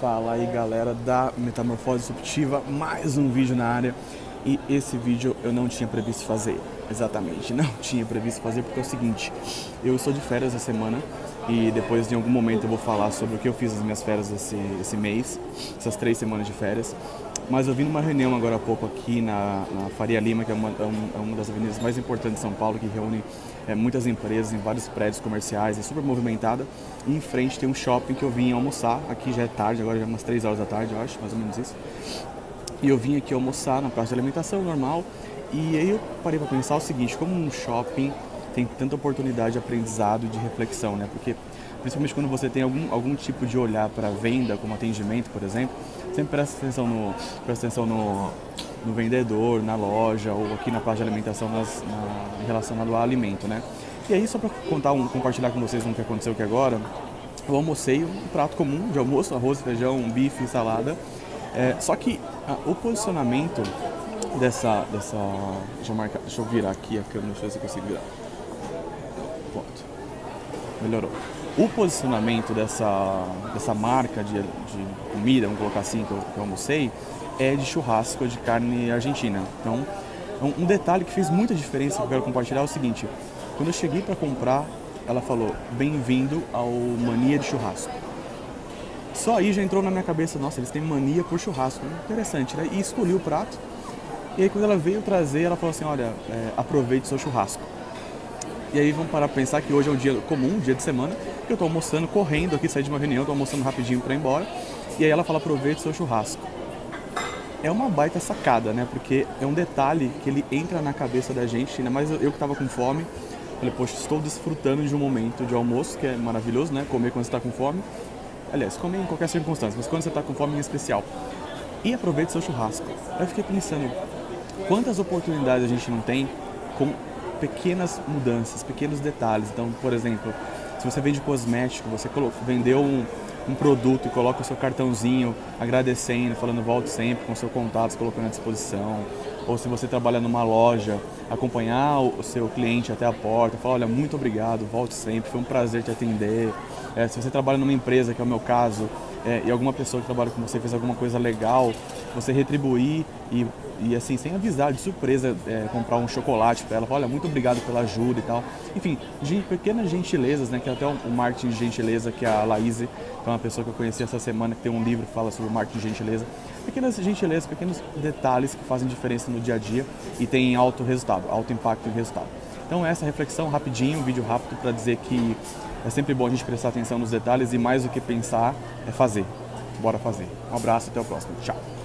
Fala aí galera da Metamorfose Disruptiva, mais um vídeo na área. E esse vídeo eu não tinha previsto fazer, exatamente, não tinha previsto fazer porque é o seguinte, eu estou de férias essa semana e depois de algum momento eu vou falar sobre o que eu fiz nas minhas férias esse, esse mês, essas três semanas de férias, mas eu vim numa reunião agora há pouco aqui na, na Faria Lima, que é uma, é, é uma das avenidas mais importantes de São Paulo, que reúne é, muitas empresas em vários prédios comerciais, é super movimentada. E em frente tem um shopping que eu vim almoçar, aqui já é tarde, agora já é umas 3 horas da tarde, eu acho, mais ou menos isso. E eu vim aqui almoçar na praça de alimentação normal, e aí eu parei para pensar o seguinte, como um shopping tem tanta oportunidade de aprendizado e de reflexão, né? Porque principalmente quando você tem algum, algum tipo de olhar para venda, como atendimento, por exemplo, sempre presta atenção no, presta atenção no, no vendedor, na loja ou aqui na parte de alimentação nas, na, relacionado ao alimento, né? E aí, só para contar um, compartilhar com vocês um que aconteceu aqui agora, eu almocei um prato comum de almoço, arroz, feijão, bife, salada. É, só que a, o posicionamento dessa, dessa deixa eu, marcar, deixa eu virar aqui a câmera, deixa eu ver se eu consigo virar. Melhorou o posicionamento dessa, dessa marca de, de comida, vamos colocar assim, que eu, que eu almocei, é de churrasco de carne argentina. Então, um detalhe que fez muita diferença que eu quero compartilhar é o seguinte: quando eu cheguei para comprar, ela falou: Bem-vindo ao Mania de Churrasco. Só aí já entrou na minha cabeça: Nossa, eles têm mania por churrasco. Interessante, né? E escolhi o prato. E aí, quando ela veio trazer, ela falou assim: Olha, é, aproveite seu churrasco. E aí vamos parar para pensar que hoje é um dia comum, um dia de semana, que eu estou almoçando, correndo aqui, saí de uma reunião, estou almoçando rapidinho para ir embora. E aí ela fala, aproveite seu churrasco. É uma baita sacada, né? Porque é um detalhe que ele entra na cabeça da gente, ainda mais eu, que estava com fome. Falei, poxa, estou desfrutando de um momento de almoço, que é maravilhoso, né? Comer quando você está com fome. Aliás, comer em qualquer circunstância, mas quando você está com fome em especial. E aproveite seu churrasco. Eu fiquei pensando, quantas oportunidades a gente não tem com pequenas mudanças, pequenos detalhes. Então, por exemplo, se você vende cosmético, você vendeu um, um produto e coloca o seu cartãozinho agradecendo, falando volte sempre com seu contato, colocando à disposição. Ou se você trabalha numa loja, acompanhar o seu cliente até a porta, falar, olha, muito obrigado, volte sempre, foi um prazer te atender. É, se você trabalha numa empresa, que é o meu caso, é, e alguma pessoa que trabalha com você fez alguma coisa legal, você retribuir e, e assim, sem avisar, de surpresa, é, comprar um chocolate para ela, olha, muito obrigado pela ajuda e tal. Enfim, pequenas gentilezas, né, que até o marketing de gentileza, que é a Laís, que é uma pessoa que eu conheci essa semana, que tem um livro que fala sobre marketing de gentileza. Pequenas gentilezas, pequenos detalhes que fazem diferença no dia a dia e tem alto resultado, alto impacto em resultado. Então essa reflexão rapidinho, um vídeo rápido para dizer que é sempre bom a gente prestar atenção nos detalhes e mais do que pensar é fazer. Bora fazer. Um abraço, até o próximo. Tchau.